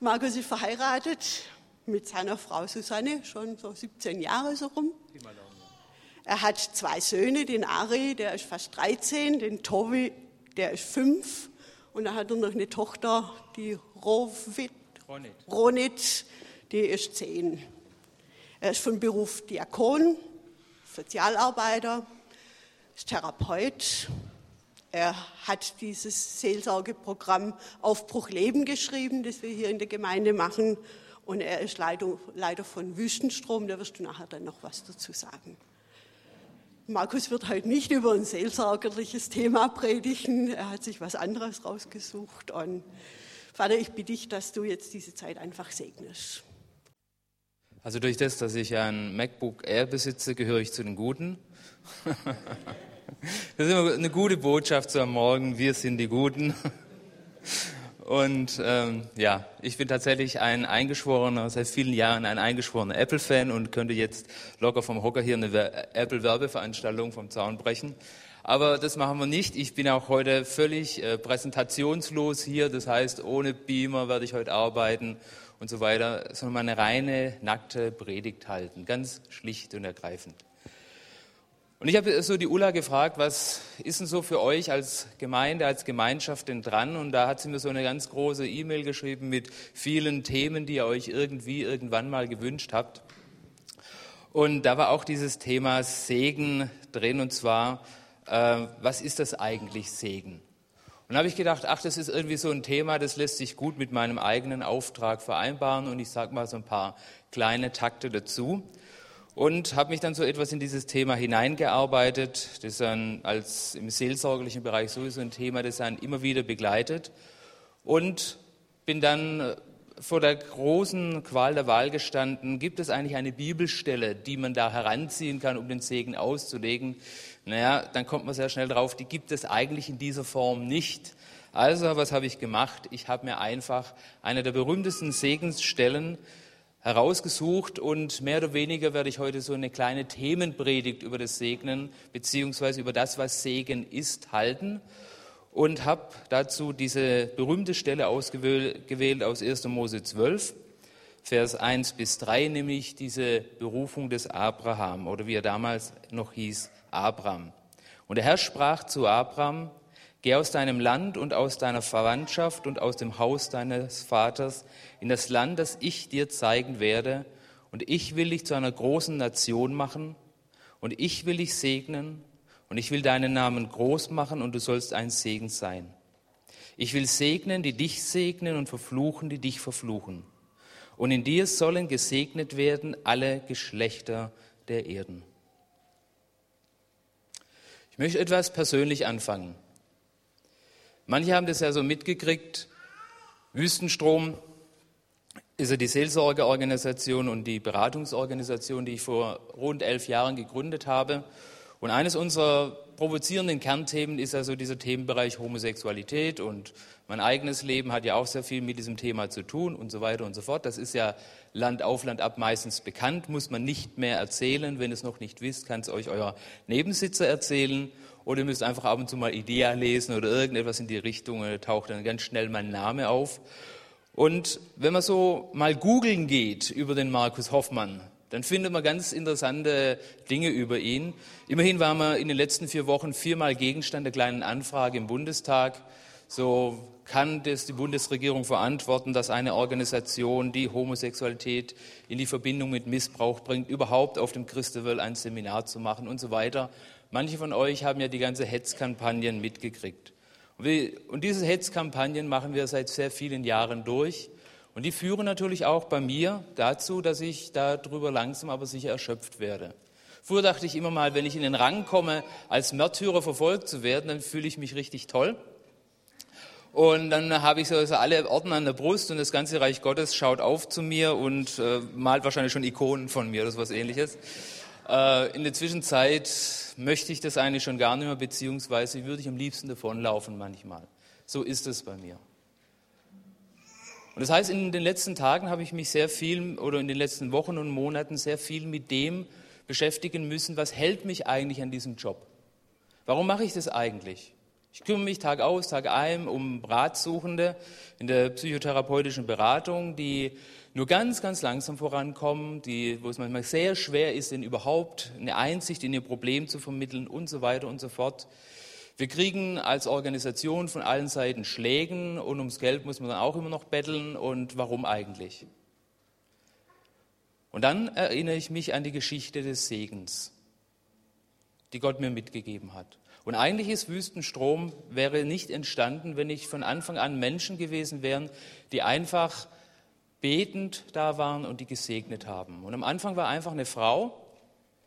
Markus ist verheiratet mit seiner Frau Susanne, schon so 17 Jahre so rum. Er hat zwei Söhne, den Ari, der ist fast 13, den Tobi, der ist fünf. Und dann hat er noch eine Tochter, die Rovit, Ronit. Ronit, die ist zehn. Er ist von Beruf Diakon, Sozialarbeiter, ist Therapeut. Er hat dieses Seelsorgeprogramm Aufbruch Leben geschrieben, das wir hier in der Gemeinde machen. Und er ist Leiter, Leiter von Wüstenstrom, da wirst du nachher dann noch was dazu sagen. Markus wird heute nicht über ein seelsorgerliches Thema predigen. Er hat sich was anderes rausgesucht. Und Vater, ich bitte dich, dass du jetzt diese Zeit einfach segnest. Also durch das, dass ich ein MacBook Air besitze, gehöre ich zu den Guten. Das ist immer eine gute Botschaft so am Morgen. Wir sind die Guten. Und ähm, ja, ich bin tatsächlich ein eingeschworener, seit vielen Jahren ein eingeschworener Apple-Fan und könnte jetzt locker vom Hocker hier eine Apple-Werbeveranstaltung vom Zaun brechen. Aber das machen wir nicht. Ich bin auch heute völlig äh, präsentationslos hier. Das heißt, ohne Beamer werde ich heute arbeiten und so weiter, sondern eine reine, nackte Predigt halten. Ganz schlicht und ergreifend. Und ich habe so die Ulla gefragt, was ist denn so für euch als Gemeinde, als Gemeinschaft denn dran? Und da hat sie mir so eine ganz große E-Mail geschrieben mit vielen Themen, die ihr euch irgendwie irgendwann mal gewünscht habt. Und da war auch dieses Thema Segen drin, und zwar, äh, was ist das eigentlich Segen? Und da habe ich gedacht, ach, das ist irgendwie so ein Thema, das lässt sich gut mit meinem eigenen Auftrag vereinbaren. Und ich sage mal so ein paar kleine Takte dazu und habe mich dann so etwas in dieses Thema hineingearbeitet. Das ist dann als im seelsorgerlichen Bereich sowieso ein Thema, das einen immer wieder begleitet. Und bin dann äh, vor der großen Qual der Wahl gestanden, gibt es eigentlich eine Bibelstelle, die man da heranziehen kann, um den Segen auszulegen? Naja, dann kommt man sehr schnell drauf, die gibt es eigentlich in dieser Form nicht. Also, was habe ich gemacht? Ich habe mir einfach eine der berühmtesten Segensstellen herausgesucht und mehr oder weniger werde ich heute so eine kleine Themenpredigt über das Segnen beziehungsweise über das, was Segen ist, halten und habe dazu diese berühmte Stelle ausgewählt aus 1. Mose 12, Vers 1 bis 3, nämlich diese Berufung des Abraham oder wie er damals noch hieß, Abraham. Und der Herr sprach zu Abraham, Geh aus deinem Land und aus deiner Verwandtschaft und aus dem Haus deines Vaters in das Land, das ich dir zeigen werde, und ich will dich zu einer großen Nation machen, und ich will dich segnen, und ich will deinen Namen groß machen, und du sollst ein Segen sein. Ich will segnen, die dich segnen, und verfluchen, die dich verfluchen. Und in dir sollen gesegnet werden alle Geschlechter der Erden. Ich möchte etwas persönlich anfangen. Manche haben das ja so mitgekriegt. Wüstenstrom ist ja die Seelsorgeorganisation und die Beratungsorganisation, die ich vor rund elf Jahren gegründet habe. Und eines unserer provozierenden Kernthemen ist also dieser Themenbereich Homosexualität und mein eigenes Leben hat ja auch sehr viel mit diesem Thema zu tun und so weiter und so fort. Das ist ja Land auf, Land ab meistens bekannt, muss man nicht mehr erzählen. Wenn ihr es noch nicht wisst, kann es euch euer Nebensitzer erzählen. Oder ihr müsst einfach ab und zu mal Idea lesen oder irgendetwas in die Richtung, da taucht dann ganz schnell mein Name auf. Und wenn man so mal googeln geht über den Markus Hoffmann, dann findet man ganz interessante Dinge über ihn. Immerhin waren wir in den letzten vier Wochen viermal Gegenstand der kleinen Anfrage im Bundestag. So kann das die Bundesregierung verantworten, dass eine Organisation, die Homosexualität in die Verbindung mit Missbrauch bringt, überhaupt auf dem Christewell ein Seminar zu machen und so weiter. Manche von euch haben ja die ganze Hetzkampagnen mitgekriegt. Und diese Hetzkampagnen machen wir seit sehr vielen Jahren durch. Und die führen natürlich auch bei mir dazu, dass ich darüber langsam aber sicher erschöpft werde. Früher dachte ich immer mal, wenn ich in den Rang komme, als Märtyrer verfolgt zu werden, dann fühle ich mich richtig toll. Und dann habe ich so alle Orden an der Brust und das ganze Reich Gottes schaut auf zu mir und äh, malt wahrscheinlich schon Ikonen von mir oder was ähnliches. Äh, in der Zwischenzeit möchte ich das eigentlich schon gar nicht mehr, beziehungsweise würde ich am liebsten davonlaufen manchmal. So ist es bei mir. Und das heißt, in den letzten Tagen habe ich mich sehr viel oder in den letzten Wochen und Monaten sehr viel mit dem beschäftigen müssen, was hält mich eigentlich an diesem Job? Warum mache ich das eigentlich? Ich kümmere mich Tag aus, Tag ein um Ratsuchende in der psychotherapeutischen Beratung, die nur ganz, ganz langsam vorankommen, die, wo es manchmal sehr schwer ist, ihnen überhaupt eine Einsicht in ihr Problem zu vermitteln und so weiter und so fort. Wir kriegen als Organisation von allen Seiten Schlägen und ums Geld muss man dann auch immer noch betteln und warum eigentlich? Und dann erinnere ich mich an die Geschichte des Segens, die Gott mir mitgegeben hat. Und eigentlich ist Wüstenstrom wäre nicht entstanden, wenn nicht von Anfang an Menschen gewesen wären, die einfach betend da waren und die gesegnet haben. Und am Anfang war einfach eine Frau,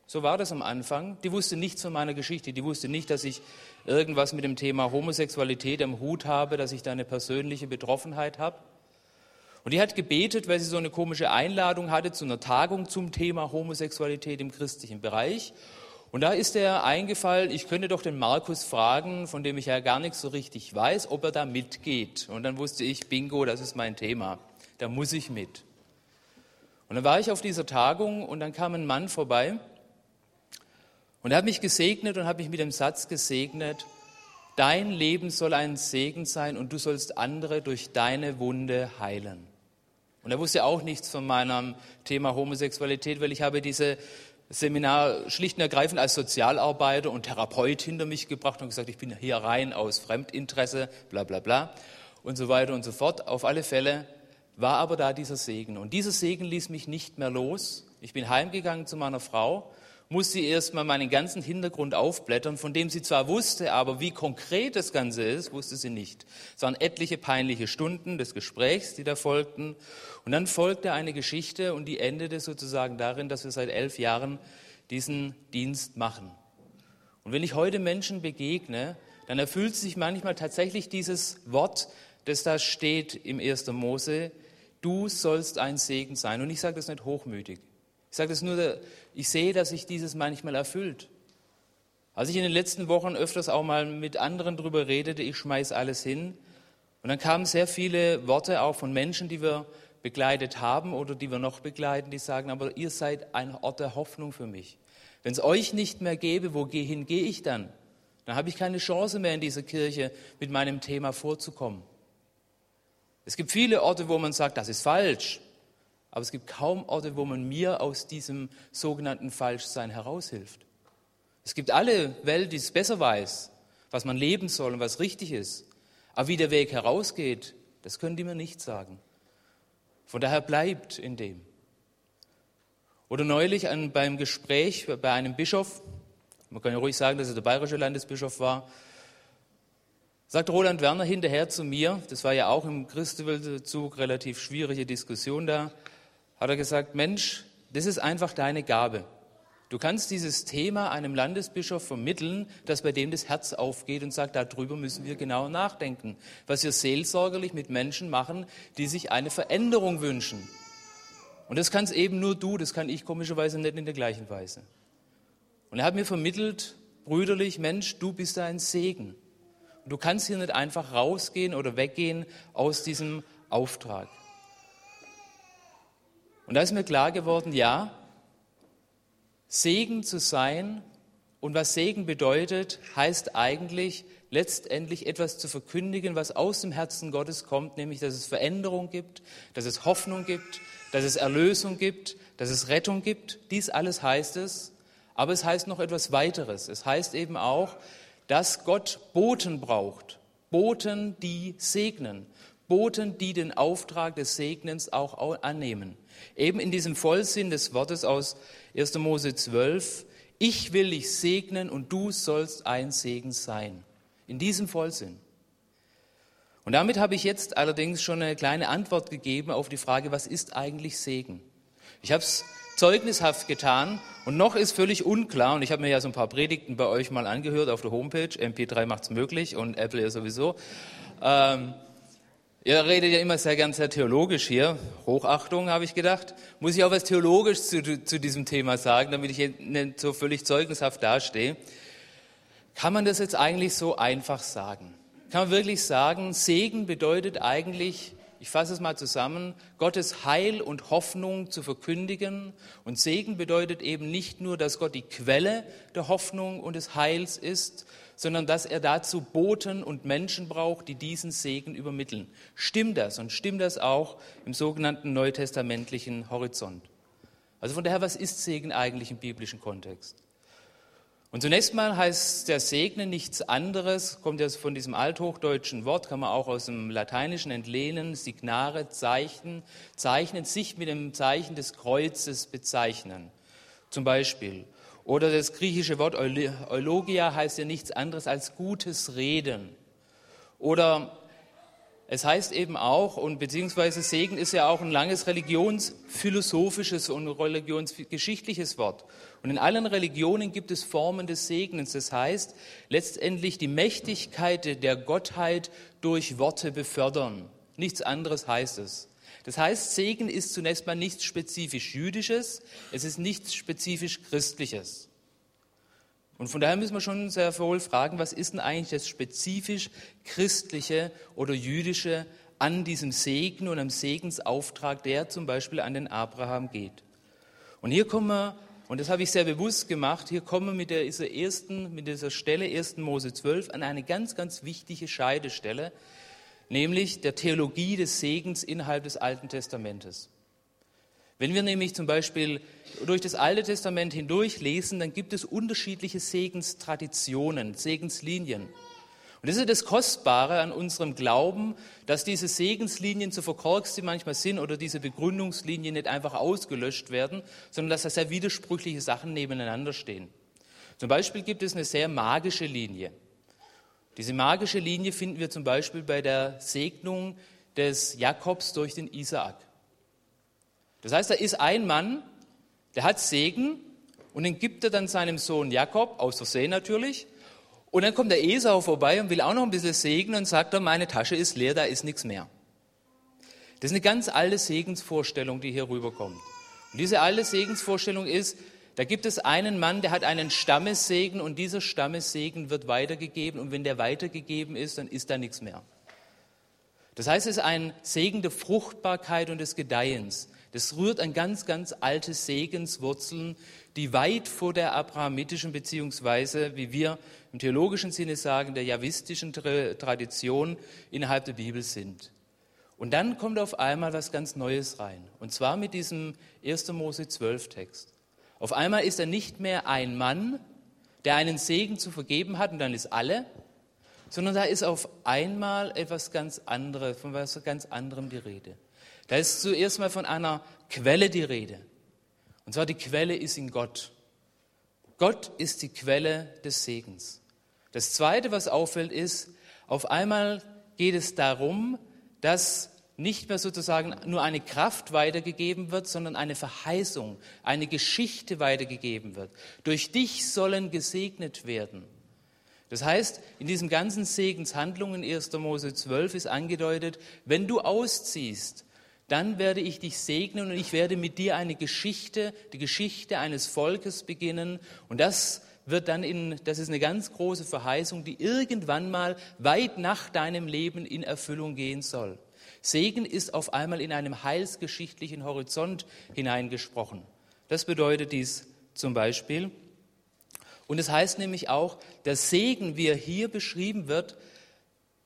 so war das am Anfang, die wusste nichts von meiner Geschichte, die wusste nicht, dass ich irgendwas mit dem Thema Homosexualität am Hut habe, dass ich da eine persönliche Betroffenheit habe. Und die hat gebetet, weil sie so eine komische Einladung hatte zu einer Tagung zum Thema Homosexualität im christlichen Bereich. Und da ist er eingefallen, ich könnte doch den Markus fragen, von dem ich ja gar nichts so richtig weiß, ob er da mitgeht. Und dann wusste ich, bingo, das ist mein Thema, da muss ich mit. Und dann war ich auf dieser Tagung und dann kam ein Mann vorbei und er hat mich gesegnet und hat mich mit dem Satz gesegnet, dein Leben soll ein Segen sein und du sollst andere durch deine Wunde heilen. Und er wusste auch nichts von meinem Thema Homosexualität, weil ich habe diese Seminar schlicht und ergreifend als Sozialarbeiter und Therapeut hinter mich gebracht und gesagt, ich bin hier rein aus Fremdinteresse, bla bla bla und so weiter und so fort. Auf alle Fälle war aber da dieser Segen. Und dieser Segen ließ mich nicht mehr los. Ich bin heimgegangen zu meiner Frau, musste erst mal meinen ganzen Hintergrund aufblättern, von dem sie zwar wusste, aber wie konkret das Ganze ist, wusste sie nicht. Es waren etliche peinliche Stunden des Gesprächs, die da folgten. Und dann folgte eine Geschichte und die endete sozusagen darin, dass wir seit elf Jahren diesen Dienst machen. Und wenn ich heute Menschen begegne, dann erfüllt sich manchmal tatsächlich dieses Wort, das da steht im 1. Mose, du sollst ein Segen sein. Und ich sage das nicht hochmütig. Ich sage das nur, ich sehe, dass sich dieses manchmal erfüllt. Als ich in den letzten Wochen öfters auch mal mit anderen darüber redete, ich schmeiß alles hin, und dann kamen sehr viele Worte auch von Menschen, die wir begleitet haben oder die wir noch begleiten, die sagen, aber ihr seid ein Ort der Hoffnung für mich. Wenn es euch nicht mehr gäbe, wohin gehe ich dann? Dann habe ich keine Chance mehr in dieser Kirche mit meinem Thema vorzukommen. Es gibt viele Orte, wo man sagt, das ist falsch. Aber es gibt kaum Orte, wo man mir aus diesem sogenannten Falschsein heraushilft. Es gibt alle Welt, die es besser weiß, was man leben soll und was richtig ist. Aber wie der Weg herausgeht, das können die mir nicht sagen. Von daher bleibt in dem. Oder neulich an, beim Gespräch bei einem Bischof, man kann ja ruhig sagen, dass er der bayerische Landesbischof war, sagt Roland Werner hinterher zu mir, das war ja auch im Christeweltzug relativ schwierige Diskussion da, hat er gesagt, Mensch, das ist einfach deine Gabe. Du kannst dieses Thema einem Landesbischof vermitteln, dass bei dem das Herz aufgeht und sagt, darüber müssen wir genau nachdenken, was wir seelsorgerlich mit Menschen machen, die sich eine Veränderung wünschen. Und das kannst eben nur du, das kann ich komischerweise nicht in der gleichen Weise. Und er hat mir vermittelt, brüderlich, Mensch, du bist ein Segen. Du kannst hier nicht einfach rausgehen oder weggehen aus diesem Auftrag. Und da ist mir klar geworden, ja, Segen zu sein und was Segen bedeutet, heißt eigentlich letztendlich etwas zu verkündigen, was aus dem Herzen Gottes kommt, nämlich dass es Veränderung gibt, dass es Hoffnung gibt, dass es Erlösung gibt, dass es Rettung gibt. Dies alles heißt es. Aber es heißt noch etwas weiteres. Es heißt eben auch, dass Gott Boten braucht. Boten, die segnen. Boten, die den Auftrag des Segnens auch annehmen. Eben in diesem Vollsinn des Wortes aus 1. Mose 12, ich will dich segnen und du sollst ein Segen sein. In diesem Vollsinn. Und damit habe ich jetzt allerdings schon eine kleine Antwort gegeben auf die Frage, was ist eigentlich Segen? Ich habe es zeugnishaft getan und noch ist völlig unklar, und ich habe mir ja so ein paar Predigten bei euch mal angehört auf der Homepage, MP3 macht es möglich und Apple ja sowieso. Ähm, Ihr redet ja immer sehr gern sehr theologisch hier. Hochachtung, habe ich gedacht. Muss ich auch was theologisch zu, zu diesem Thema sagen, damit ich nicht so völlig zeugnishaft dastehe. Kann man das jetzt eigentlich so einfach sagen? Kann man wirklich sagen, Segen bedeutet eigentlich, ich fasse es mal zusammen, Gottes Heil und Hoffnung zu verkündigen. Und Segen bedeutet eben nicht nur, dass Gott die Quelle der Hoffnung und des Heils ist, sondern dass er dazu Boten und Menschen braucht, die diesen Segen übermitteln. Stimmt das und stimmt das auch im sogenannten neutestamentlichen Horizont? Also von daher, was ist Segen eigentlich im biblischen Kontext? Und zunächst mal heißt der Segnen nichts anderes, kommt ja von diesem althochdeutschen Wort, kann man auch aus dem Lateinischen entlehnen, signare, Zeichen, zeichnen, sich mit dem Zeichen des Kreuzes bezeichnen. Zum Beispiel. Oder das griechische Wort Eulogia heißt ja nichts anderes als gutes Reden. Oder es heißt eben auch, und beziehungsweise Segen ist ja auch ein langes religionsphilosophisches und religionsgeschichtliches Wort. Und in allen Religionen gibt es Formen des Segens. Das heißt, letztendlich die Mächtigkeit der Gottheit durch Worte befördern. Nichts anderes heißt es. Das heißt, Segen ist zunächst mal nichts spezifisch Jüdisches, es ist nichts spezifisch Christliches. Und von daher müssen wir schon sehr wohl fragen, was ist denn eigentlich das spezifisch Christliche oder Jüdische an diesem Segen und am Segensauftrag, der zum Beispiel an den Abraham geht. Und hier kommen wir, und das habe ich sehr bewusst gemacht, hier kommen wir mit dieser ersten, mit dieser Stelle 1. Mose 12 an eine ganz, ganz wichtige Scheidestelle, nämlich der Theologie des Segens innerhalb des Alten Testamentes. Wenn wir nämlich zum Beispiel durch das Alte Testament hindurch lesen, dann gibt es unterschiedliche Segenstraditionen, Segenslinien. Und das ist das Kostbare an unserem Glauben, dass diese Segenslinien, so verkorkst sie manchmal sind, oder diese Begründungslinien nicht einfach ausgelöscht werden, sondern dass da sehr widersprüchliche Sachen nebeneinander stehen. Zum Beispiel gibt es eine sehr magische Linie. Diese magische Linie finden wir zum Beispiel bei der Segnung des Jakobs durch den Isaak. Das heißt, da ist ein Mann, der hat Segen und den gibt er dann seinem Sohn Jakob, aus Versehen natürlich. Und dann kommt der Esau vorbei und will auch noch ein bisschen Segen und sagt dann, meine Tasche ist leer, da ist nichts mehr. Das ist eine ganz alte Segensvorstellung, die hier rüberkommt. Und diese alte Segensvorstellung ist, da gibt es einen Mann, der hat einen Stammessegen und dieser Stammessegen wird weitergegeben und wenn der weitergegeben ist, dann ist da nichts mehr. Das heißt, es ist ein Segen der Fruchtbarkeit und des Gedeihens. Das rührt an ganz, ganz alte Segenswurzeln, die weit vor der abrahamitischen beziehungsweise, wie wir im theologischen Sinne sagen, der javistischen Tradition innerhalb der Bibel sind. Und dann kommt auf einmal was ganz Neues rein. Und zwar mit diesem 1. Mose 12 Text. Auf einmal ist er nicht mehr ein Mann, der einen Segen zu vergeben hat und dann ist alle, sondern da ist auf einmal etwas ganz anderes, von was ganz anderem die Rede. Da ist zuerst mal von einer Quelle die Rede. Und zwar die Quelle ist in Gott. Gott ist die Quelle des Segens. Das Zweite, was auffällt, ist, auf einmal geht es darum, dass nicht mehr sozusagen nur eine Kraft weitergegeben wird, sondern eine Verheißung, eine Geschichte weitergegeben wird. Durch dich sollen gesegnet werden. Das heißt, in diesen ganzen Segenshandlungen 1. Mose 12 ist angedeutet, wenn du ausziehst, dann werde ich dich segnen und ich werde mit dir eine Geschichte, die Geschichte eines Volkes beginnen. Und das wird dann in, das ist eine ganz große Verheißung, die irgendwann mal weit nach deinem Leben in Erfüllung gehen soll. Segen ist auf einmal in einem heilsgeschichtlichen Horizont hineingesprochen. Das bedeutet dies zum Beispiel. Und es heißt nämlich auch, der Segen, wie er hier beschrieben wird,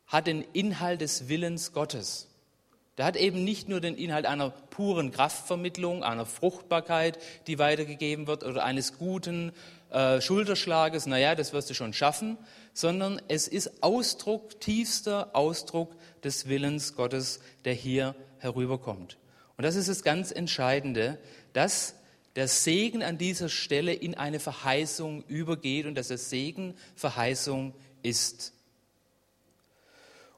hat den Inhalt des Willens Gottes. Der hat eben nicht nur den Inhalt einer puren Kraftvermittlung, einer Fruchtbarkeit, die weitergegeben wird, oder eines guten äh, Schulterschlages, naja, das wirst du schon schaffen, sondern es ist Ausdruck, tiefster Ausdruck des Willens Gottes, der hier herüberkommt. Und das ist das ganz Entscheidende, dass der Segen an dieser Stelle in eine Verheißung übergeht und dass der Segen Verheißung ist.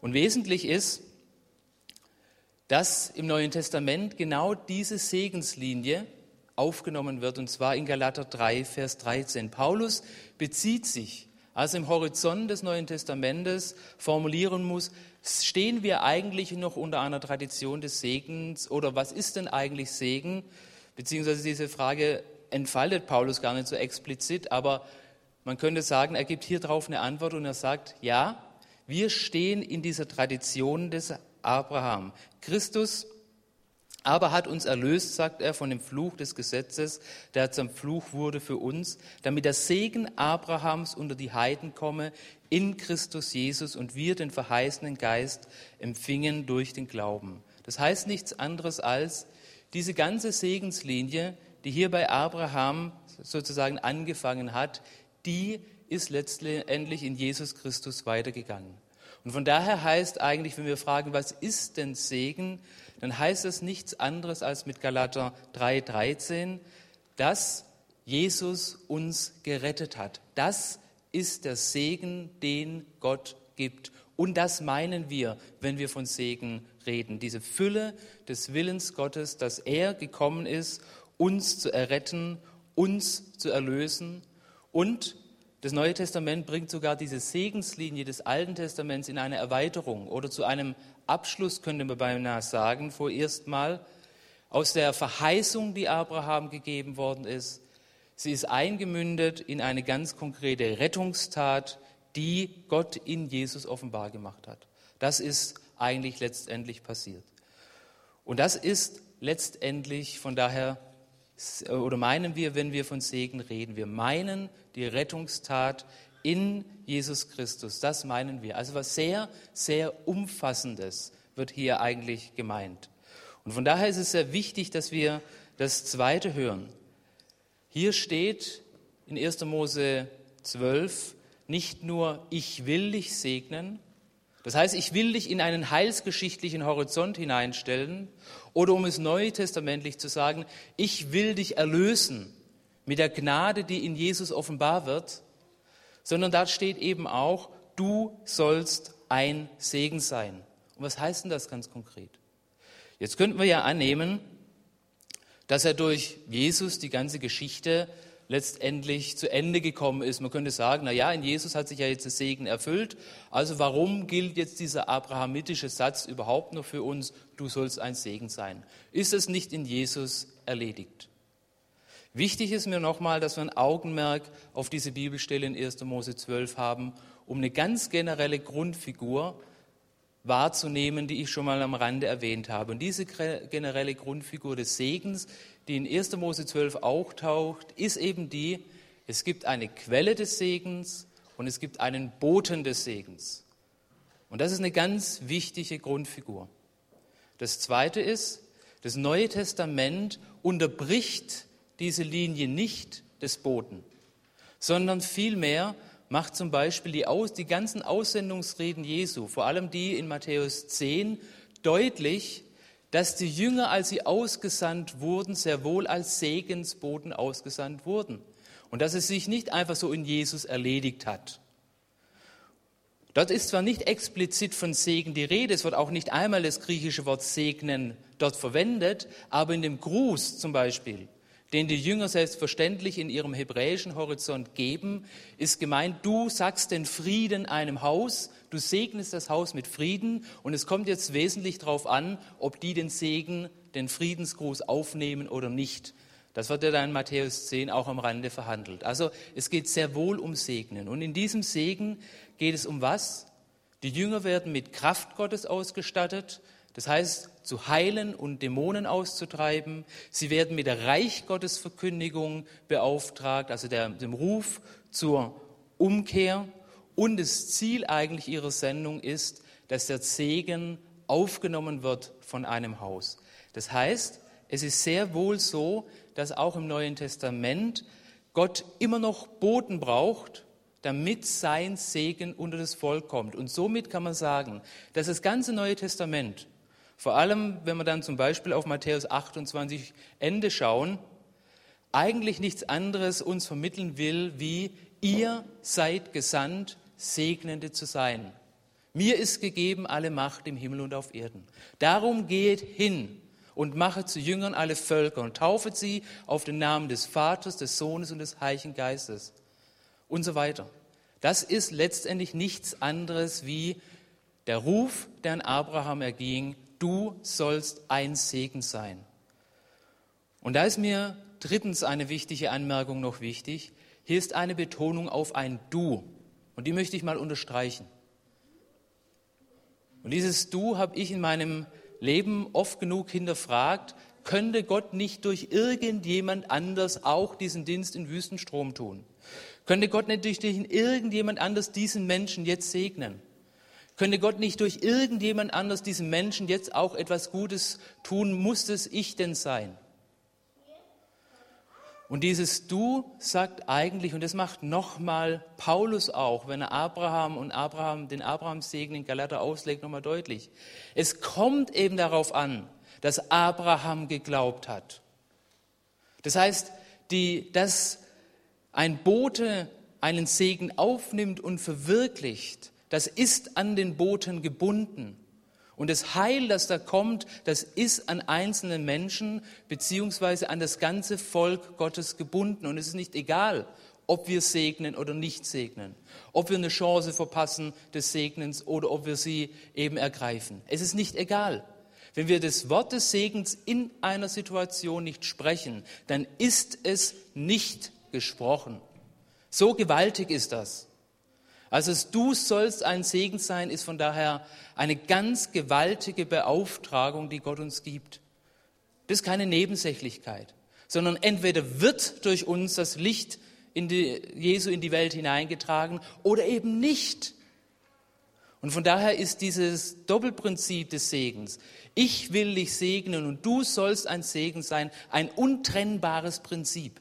Und wesentlich ist, dass im Neuen Testament genau diese Segenslinie aufgenommen wird, und zwar in Galater 3, Vers 13. Paulus bezieht sich, also im Horizont des Neuen Testamentes formulieren muss, stehen wir eigentlich noch unter einer Tradition des Segens oder was ist denn eigentlich Segen? Beziehungsweise diese Frage entfaltet Paulus gar nicht so explizit, aber man könnte sagen, er gibt hier drauf eine Antwort und er sagt, ja, wir stehen in dieser Tradition des Abraham. Christus aber hat uns erlöst, sagt er, von dem Fluch des Gesetzes, der zum Fluch wurde für uns, damit der Segen Abrahams unter die Heiden komme in Christus Jesus und wir den verheißenen Geist empfingen durch den Glauben. Das heißt nichts anderes als diese ganze Segenslinie, die hier bei Abraham sozusagen angefangen hat, die ist letztendlich in Jesus Christus weitergegangen. Und von daher heißt eigentlich, wenn wir fragen, was ist denn Segen, dann heißt es nichts anderes als mit Galater 3:13, dass Jesus uns gerettet hat. Das ist der Segen, den Gott gibt. Und das meinen wir, wenn wir von Segen reden. Diese Fülle des Willens Gottes, dass er gekommen ist, uns zu erretten, uns zu erlösen. Und das Neue Testament bringt sogar diese Segenslinie des Alten Testaments in eine Erweiterung oder zu einem Abschluss, könnte man beinahe sagen, vorerst mal, aus der Verheißung, die Abraham gegeben worden ist. Sie ist eingemündet in eine ganz konkrete Rettungstat, die Gott in Jesus offenbar gemacht hat. Das ist eigentlich letztendlich passiert. Und das ist letztendlich von daher, oder meinen wir, wenn wir von Segen reden, wir meinen die Rettungstat in Jesus Christus. Das meinen wir. Also was sehr, sehr Umfassendes wird hier eigentlich gemeint. Und von daher ist es sehr wichtig, dass wir das Zweite hören. Hier steht in 1. Mose 12 nicht nur, ich will dich segnen, das heißt, ich will dich in einen heilsgeschichtlichen Horizont hineinstellen, oder um es neutestamentlich zu sagen, ich will dich erlösen mit der Gnade, die in Jesus offenbar wird, sondern da steht eben auch, du sollst ein Segen sein. Und was heißt denn das ganz konkret? Jetzt könnten wir ja annehmen, dass er durch Jesus die ganze Geschichte letztendlich zu Ende gekommen ist. Man könnte sagen, na ja, in Jesus hat sich ja jetzt der Segen erfüllt. Also warum gilt jetzt dieser abrahamitische Satz überhaupt noch für uns? Du sollst ein Segen sein. Ist es nicht in Jesus erledigt? Wichtig ist mir nochmal, dass wir ein Augenmerk auf diese Bibelstelle in 1. Mose 12 haben, um eine ganz generelle Grundfigur wahrzunehmen, die ich schon mal am Rande erwähnt habe. Und diese generelle Grundfigur des Segens, die in 1. Mose 12 auch taucht, ist eben die, es gibt eine Quelle des Segens und es gibt einen Boten des Segens. Und das ist eine ganz wichtige Grundfigur. Das Zweite ist, das Neue Testament unterbricht diese Linie nicht des Boten, sondern vielmehr macht zum Beispiel die, Aus, die ganzen Aussendungsreden Jesu, vor allem die in Matthäus 10, deutlich, dass die Jünger, als sie ausgesandt wurden, sehr wohl als Segensboten ausgesandt wurden. Und dass es sich nicht einfach so in Jesus erledigt hat. Dort ist zwar nicht explizit von Segen die Rede, es wird auch nicht einmal das griechische Wort segnen dort verwendet, aber in dem Gruß zum Beispiel den die Jünger selbstverständlich in ihrem hebräischen Horizont geben, ist gemeint, du sagst den Frieden einem Haus, du segnest das Haus mit Frieden und es kommt jetzt wesentlich darauf an, ob die den Segen, den Friedensgruß aufnehmen oder nicht. Das wird ja dann in Matthäus 10 auch am Rande verhandelt. Also es geht sehr wohl um Segnen. Und in diesem Segen geht es um was? Die Jünger werden mit Kraft Gottes ausgestattet. Das heißt, zu heilen und Dämonen auszutreiben. Sie werden mit der Reich Gottes Verkündigung beauftragt, also der, dem Ruf zur Umkehr. Und das Ziel eigentlich ihrer Sendung ist, dass der Segen aufgenommen wird von einem Haus. Das heißt, es ist sehr wohl so, dass auch im Neuen Testament Gott immer noch Boten braucht, damit sein Segen unter das Volk kommt. Und somit kann man sagen, dass das ganze Neue Testament vor allem, wenn wir dann zum Beispiel auf Matthäus 28 Ende schauen, eigentlich nichts anderes uns vermitteln will, wie ihr seid gesandt, Segnende zu sein. Mir ist gegeben alle Macht im Himmel und auf Erden. Darum geht hin und mache zu Jüngern alle Völker und taufet sie auf den Namen des Vaters, des Sohnes und des Heiligen Geistes und so weiter. Das ist letztendlich nichts anderes wie der Ruf, der an Abraham erging, du sollst ein Segen sein. Und da ist mir drittens eine wichtige Anmerkung noch wichtig. Hier ist eine Betonung auf ein Du. Und die möchte ich mal unterstreichen. Und dieses Du habe ich in meinem Leben oft genug hinterfragt, könnte Gott nicht durch irgendjemand anders auch diesen Dienst in Wüstenstrom tun? Könnte Gott nicht durch irgendjemand anders diesen Menschen jetzt segnen? Könnte Gott nicht durch irgendjemand anders diesen Menschen jetzt auch etwas Gutes tun? Muss es ich denn sein? Und dieses Du sagt eigentlich, und das macht nochmal Paulus auch, wenn er Abraham und Abraham, den Abraham-Segen in Galater auslegt, nochmal deutlich. Es kommt eben darauf an, dass Abraham geglaubt hat. Das heißt, die, dass ein Bote einen Segen aufnimmt und verwirklicht, das ist an den Boten gebunden. Und das Heil, das da kommt, das ist an einzelnen Menschen beziehungsweise an das ganze Volk Gottes gebunden. Und es ist nicht egal, ob wir segnen oder nicht segnen, ob wir eine Chance verpassen des Segnens oder ob wir sie eben ergreifen. Es ist nicht egal. Wenn wir das Wort des Segens in einer Situation nicht sprechen, dann ist es nicht gesprochen. So gewaltig ist das. Also du sollst ein Segen sein, ist von daher eine ganz gewaltige Beauftragung, die Gott uns gibt. Das ist keine Nebensächlichkeit, sondern entweder wird durch uns das Licht in die, Jesu in die Welt hineingetragen oder eben nicht. Und von daher ist dieses Doppelprinzip des Segens, ich will dich segnen und du sollst ein Segen sein, ein untrennbares Prinzip.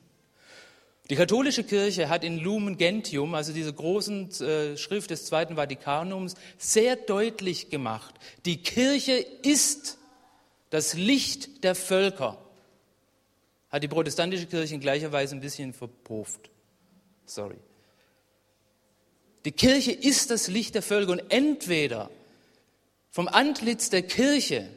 Die katholische Kirche hat in Lumen Gentium, also dieser großen äh, Schrift des Zweiten Vatikanums, sehr deutlich gemacht, die Kirche ist das Licht der Völker. Hat die protestantische Kirche in gleicher Weise ein bisschen verpufft. Sorry. Die Kirche ist das Licht der Völker und entweder vom Antlitz der Kirche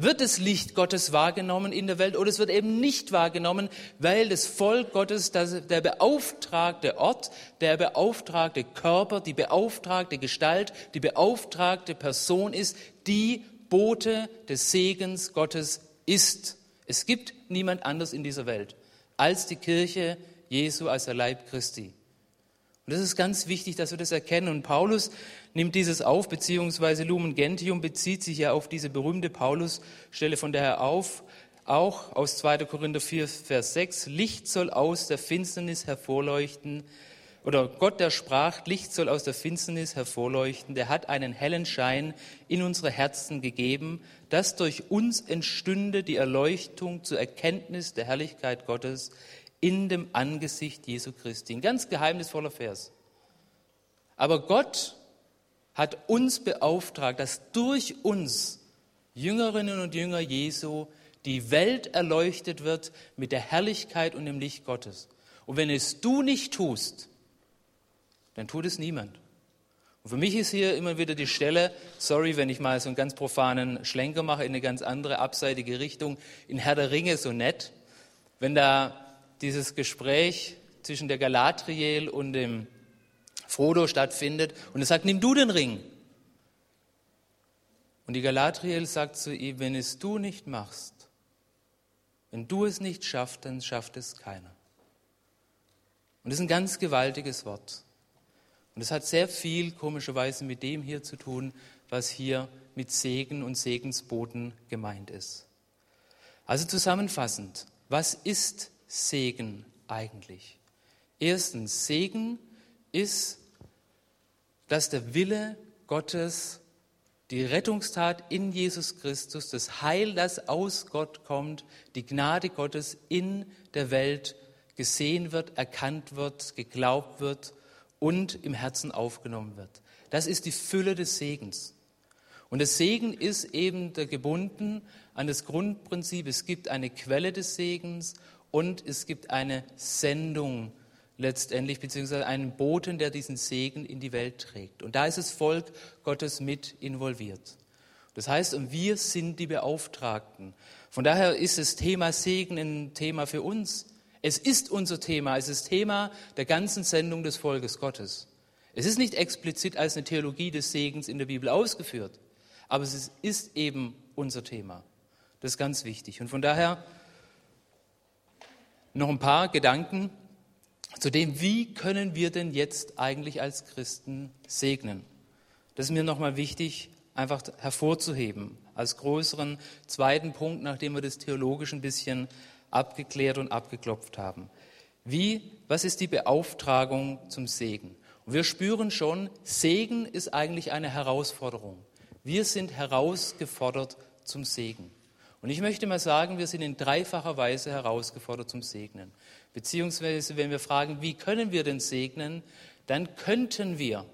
wird das Licht Gottes wahrgenommen in der Welt oder es wird eben nicht wahrgenommen, weil das Volk Gottes, der beauftragte Ort, der beauftragte Körper, die beauftragte Gestalt, die beauftragte Person ist, die Bote des Segens Gottes ist. Es gibt niemand anders in dieser Welt als die Kirche Jesu, als der Leib Christi. Und das ist ganz wichtig, dass wir das erkennen. Und Paulus nimmt dieses auf, beziehungsweise Lumen Gentium bezieht sich ja auf diese berühmte Paulus-Stelle von daher auf, auch aus 2. Korinther 4, Vers 6. Licht soll aus der Finsternis hervorleuchten, oder Gott, der sprach, Licht soll aus der Finsternis hervorleuchten, der hat einen hellen Schein in unsere Herzen gegeben, dass durch uns entstünde die Erleuchtung zur Erkenntnis der Herrlichkeit Gottes in dem Angesicht Jesu Christi. Ein ganz geheimnisvoller Vers. Aber Gott hat uns beauftragt, dass durch uns Jüngerinnen und Jünger Jesu die Welt erleuchtet wird mit der Herrlichkeit und dem Licht Gottes. Und wenn es du nicht tust, dann tut es niemand. Und für mich ist hier immer wieder die Stelle, sorry, wenn ich mal so einen ganz profanen Schlenker mache in eine ganz andere abseitige Richtung, in Herr der Ringe so nett, wenn da dieses Gespräch zwischen der Galatriel und dem Frodo stattfindet und er sagt, nimm du den Ring. Und die Galatriel sagt zu ihm, wenn es du nicht machst, wenn du es nicht schaffst, dann schafft es keiner. Und das ist ein ganz gewaltiges Wort. Und es hat sehr viel komischerweise mit dem hier zu tun, was hier mit Segen und Segensboten gemeint ist. Also zusammenfassend, was ist Segen eigentlich? Erstens, Segen ist, dass der Wille Gottes, die Rettungstat in Jesus Christus, das Heil, das aus Gott kommt, die Gnade Gottes in der Welt gesehen wird, erkannt wird, geglaubt wird und im Herzen aufgenommen wird. Das ist die Fülle des Segens. Und der Segen ist eben gebunden an das Grundprinzip, es gibt eine Quelle des Segens und es gibt eine Sendung letztendlich, beziehungsweise einen Boten, der diesen Segen in die Welt trägt. Und da ist das Volk Gottes mit involviert. Das heißt, und wir sind die Beauftragten. Von daher ist das Thema Segen ein Thema für uns. Es ist unser Thema, es ist Thema der ganzen Sendung des Volkes Gottes. Es ist nicht explizit als eine Theologie des Segens in der Bibel ausgeführt, aber es ist eben unser Thema. Das ist ganz wichtig. Und von daher noch ein paar Gedanken zu dem, wie können wir denn jetzt eigentlich als Christen segnen? Das ist mir nochmal wichtig einfach hervorzuheben, als größeren zweiten Punkt, nachdem wir das theologisch ein bisschen abgeklärt und abgeklopft haben. Wie, was ist die Beauftragung zum Segen? Und wir spüren schon, Segen ist eigentlich eine Herausforderung. Wir sind herausgefordert zum Segen. Und ich möchte mal sagen, wir sind in dreifacher Weise herausgefordert zum Segnen. Beziehungsweise, wenn wir fragen, wie können wir denn segnen, dann könnten wir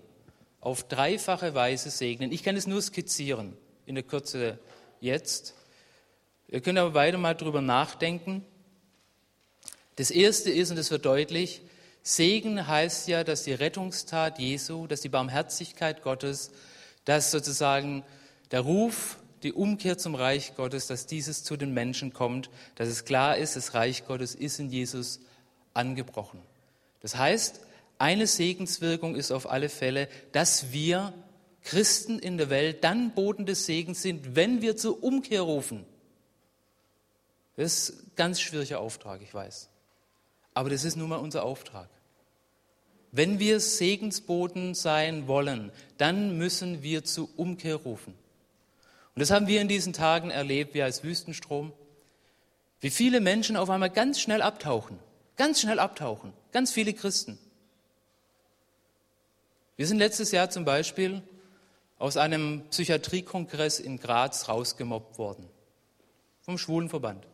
auf dreifache Weise segnen. Ich kann es nur skizzieren in der Kürze jetzt. Ihr könnt aber weiter mal drüber nachdenken. Das erste ist, und das wird deutlich, Segen heißt ja, dass die Rettungstat Jesu, dass die Barmherzigkeit Gottes, dass sozusagen der Ruf, die Umkehr zum Reich Gottes, dass dieses zu den Menschen kommt, dass es klar ist, das Reich Gottes ist in Jesus angebrochen. Das heißt, eine Segenswirkung ist auf alle Fälle, dass wir Christen in der Welt dann Boden des Segens sind, wenn wir zur Umkehr rufen. Das ist ein ganz schwieriger Auftrag, ich weiß. Aber das ist nun mal unser Auftrag. Wenn wir Segensboden sein wollen, dann müssen wir zur Umkehr rufen. Und das haben wir in diesen Tagen erlebt, wie als Wüstenstrom, wie viele Menschen auf einmal ganz schnell abtauchen, ganz schnell abtauchen, ganz viele Christen. Wir sind letztes Jahr zum Beispiel aus einem Psychiatriekongress in Graz rausgemobbt worden, vom Schwulenverband.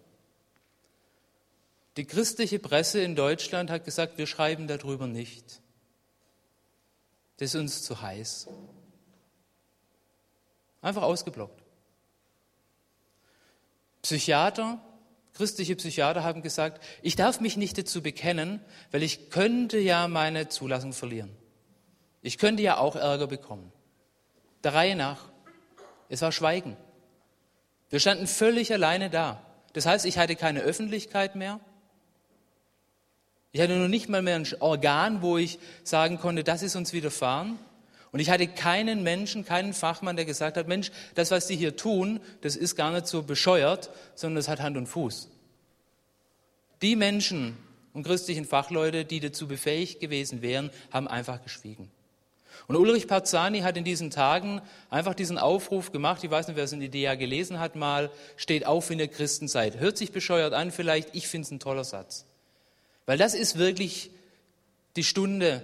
Die christliche Presse in Deutschland hat gesagt, wir schreiben darüber nicht. Das ist uns zu heiß. Einfach ausgeblockt. Psychiater, christliche Psychiater haben gesagt, ich darf mich nicht dazu bekennen, weil ich könnte ja meine Zulassung verlieren. Ich könnte ja auch Ärger bekommen. Der Reihe nach. Es war Schweigen. Wir standen völlig alleine da. Das heißt, ich hatte keine Öffentlichkeit mehr. Ich hatte noch nicht mal mehr ein Organ, wo ich sagen konnte, das ist uns widerfahren. Und ich hatte keinen Menschen, keinen Fachmann, der gesagt hat, Mensch, das, was Sie hier tun, das ist gar nicht so bescheuert, sondern das hat Hand und Fuß. Die Menschen und christlichen Fachleute, die dazu befähigt gewesen wären, haben einfach geschwiegen. Und Ulrich Parzani hat in diesen Tagen einfach diesen Aufruf gemacht, ich weiß nicht, wer es in Idea gelesen hat mal, steht auf, wenn ihr Christen seid. Hört sich bescheuert an vielleicht, ich finde es ein toller Satz. Weil das ist wirklich die Stunde,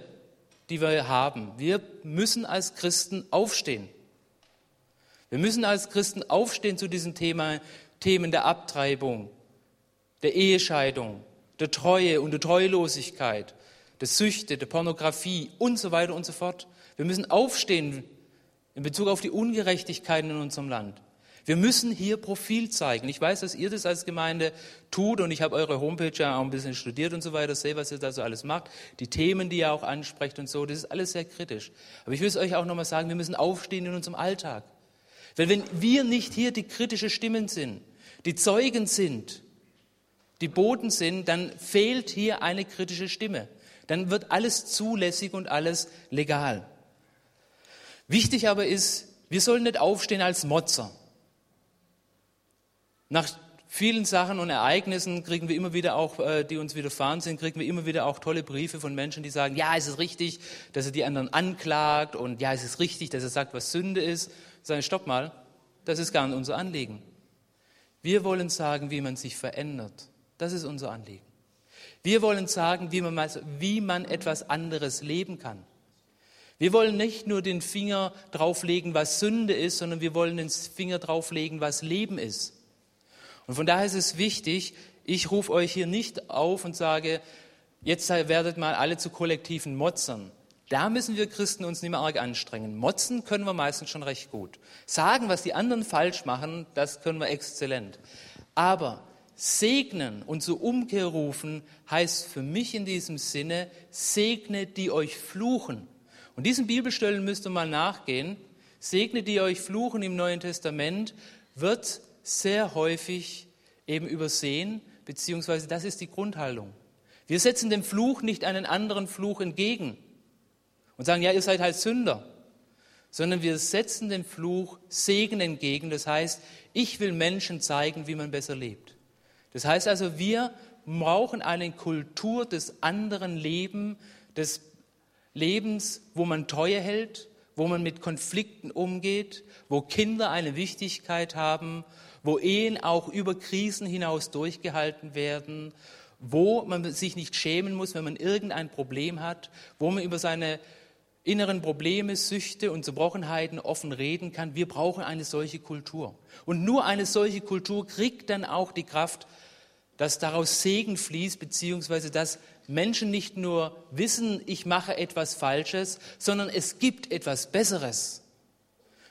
die wir haben. Wir müssen als Christen aufstehen. Wir müssen als Christen aufstehen zu diesen Thema, Themen der Abtreibung, der Ehescheidung, der Treue und der Treulosigkeit, der Süchte, der Pornografie und so weiter und so fort. Wir müssen aufstehen in Bezug auf die Ungerechtigkeiten in unserem Land. Wir müssen hier Profil zeigen. Ich weiß, dass ihr das als Gemeinde tut und ich habe eure Homepage ja auch ein bisschen studiert und so weiter, sehe, was ihr da so alles macht, die Themen, die ihr auch ansprecht und so, das ist alles sehr kritisch. Aber ich will es euch auch nochmal sagen, wir müssen aufstehen in unserem Alltag. Weil wenn wir nicht hier die kritische Stimmen sind, die Zeugen sind, die Boten sind, dann fehlt hier eine kritische Stimme. Dann wird alles zulässig und alles legal. Wichtig aber ist, wir sollen nicht aufstehen als Motzer. Nach vielen Sachen und Ereignissen kriegen wir immer wieder auch, äh, die uns widerfahren sind, kriegen wir immer wieder auch tolle Briefe von Menschen, die sagen, ja, es ist richtig, dass er die anderen anklagt und ja, es ist richtig, dass er sagt, was Sünde ist. Sagen, stopp mal, das ist gar nicht unser Anliegen. Wir wollen sagen, wie man sich verändert. Das ist unser Anliegen. Wir wollen sagen, wie man, wie man etwas anderes leben kann. Wir wollen nicht nur den Finger drauflegen, was Sünde ist, sondern wir wollen den Finger drauflegen, was Leben ist. Und von daher ist es wichtig, ich rufe euch hier nicht auf und sage, jetzt werdet mal alle zu kollektiven Motzern. Da müssen wir Christen uns nicht mehr arg anstrengen. Motzen können wir meistens schon recht gut. Sagen, was die anderen falsch machen, das können wir exzellent. Aber segnen und zur Umkehr rufen heißt für mich in diesem Sinne, segne, die euch fluchen. Und diesen Bibelstellen müsst ihr mal nachgehen. Segne, die euch fluchen im Neuen Testament, wird sehr häufig eben übersehen, beziehungsweise das ist die Grundhaltung. Wir setzen dem Fluch nicht einen anderen Fluch entgegen und sagen, ja, ihr seid halt Sünder, sondern wir setzen dem Fluch Segen entgegen. Das heißt, ich will Menschen zeigen, wie man besser lebt. Das heißt also, wir brauchen eine Kultur des anderen Lebens, des Lebens, wo man Treue hält, wo man mit Konflikten umgeht, wo Kinder eine Wichtigkeit haben, wo Ehen auch über Krisen hinaus durchgehalten werden, wo man sich nicht schämen muss, wenn man irgendein Problem hat, wo man über seine inneren Probleme, Süchte und Zerbrochenheiten offen reden kann. Wir brauchen eine solche Kultur. Und nur eine solche Kultur kriegt dann auch die Kraft, dass daraus Segen fließt, beziehungsweise dass Menschen nicht nur wissen, ich mache etwas Falsches, sondern es gibt etwas Besseres.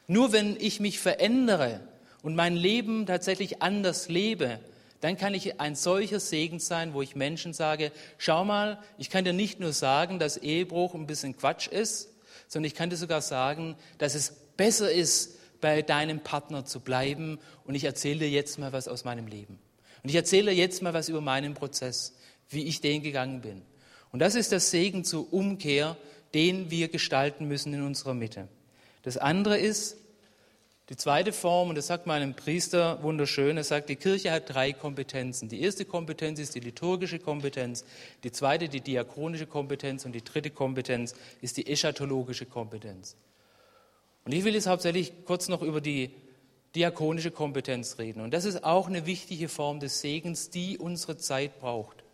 Nur wenn ich mich verändere und mein Leben tatsächlich anders lebe, dann kann ich ein solcher Segen sein, wo ich Menschen sage, schau mal, ich kann dir nicht nur sagen, dass Ehebruch ein bisschen Quatsch ist, sondern ich kann dir sogar sagen, dass es besser ist, bei deinem Partner zu bleiben. Und ich erzähle dir jetzt mal was aus meinem Leben. Und ich erzähle dir jetzt mal was über meinen Prozess, wie ich den gegangen bin. Und das ist der Segen zur Umkehr, den wir gestalten müssen in unserer Mitte. Das andere ist, die zweite Form, und das sagt mal ein Priester wunderschön, er sagt, die Kirche hat drei Kompetenzen. Die erste Kompetenz ist die liturgische Kompetenz, die zweite die diakonische Kompetenz und die dritte Kompetenz ist die eschatologische Kompetenz. Und ich will jetzt hauptsächlich kurz noch über die diakonische Kompetenz reden. Und das ist auch eine wichtige Form des Segens, die unsere Zeit braucht.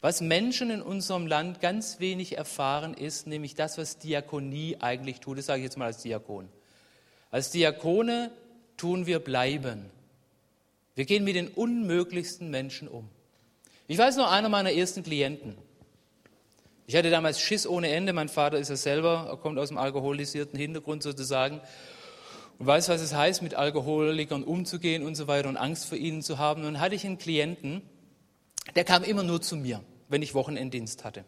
Was Menschen in unserem Land ganz wenig erfahren, ist nämlich das, was Diakonie eigentlich tut. Das sage ich jetzt mal als Diakon. Als Diakone tun wir bleiben. Wir gehen mit den unmöglichsten Menschen um. Ich weiß noch einer meiner ersten Klienten. Ich hatte damals Schiss ohne Ende. Mein Vater ist ja selber, er kommt aus dem alkoholisierten Hintergrund sozusagen und weiß, was es heißt, mit Alkoholikern umzugehen und so weiter und Angst vor ihnen zu haben. Und dann hatte ich einen Klienten, der kam immer nur zu mir, wenn ich Wochenenddienst hatte.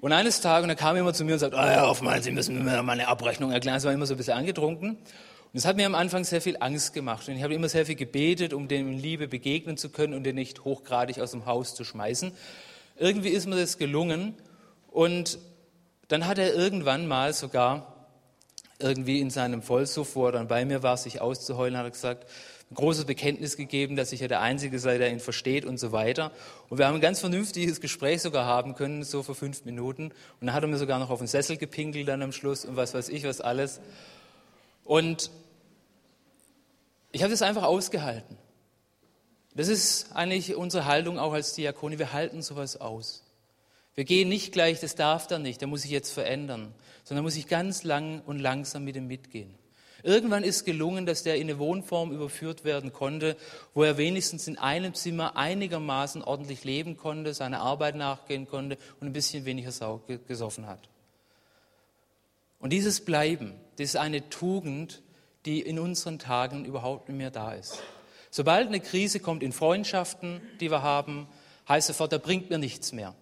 Und eines Tages, und er kam immer zu mir und sagte, oh, Herr Hoffmann, Sie müssen mir mal eine Abrechnung erklären. Es war immer so ein bisschen angetrunken. Und es hat mir am Anfang sehr viel Angst gemacht. Und ich habe immer sehr viel gebetet, um dem in Liebe begegnen zu können und den nicht hochgradig aus dem Haus zu schmeißen. Irgendwie ist mir das gelungen. Und dann hat er irgendwann mal sogar irgendwie in seinem Vollsuff, wo er dann bei mir war, sich auszuheulen, hat er gesagt, ein großes Bekenntnis gegeben, dass ich ja der Einzige sei, der ihn versteht und so weiter. Und wir haben ein ganz vernünftiges Gespräch sogar haben können, so für fünf Minuten. Und dann hat er mir sogar noch auf den Sessel gepinkelt dann am Schluss und was weiß ich, was alles. Und ich habe das einfach ausgehalten. Das ist eigentlich unsere Haltung auch als Diakone. Wir halten sowas aus. Wir gehen nicht gleich, das darf er nicht, der muss sich jetzt verändern, sondern muss ich ganz lang und langsam mit ihm mitgehen. Irgendwann ist gelungen, dass der in eine Wohnform überführt werden konnte, wo er wenigstens in einem Zimmer einigermaßen ordentlich leben konnte, seiner Arbeit nachgehen konnte und ein bisschen weniger gesoffen hat. Und dieses Bleiben, das ist eine Tugend, die in unseren Tagen überhaupt nicht mehr da ist. Sobald eine Krise kommt in Freundschaften, die wir haben, heißt sofort, da bringt mir nichts mehr.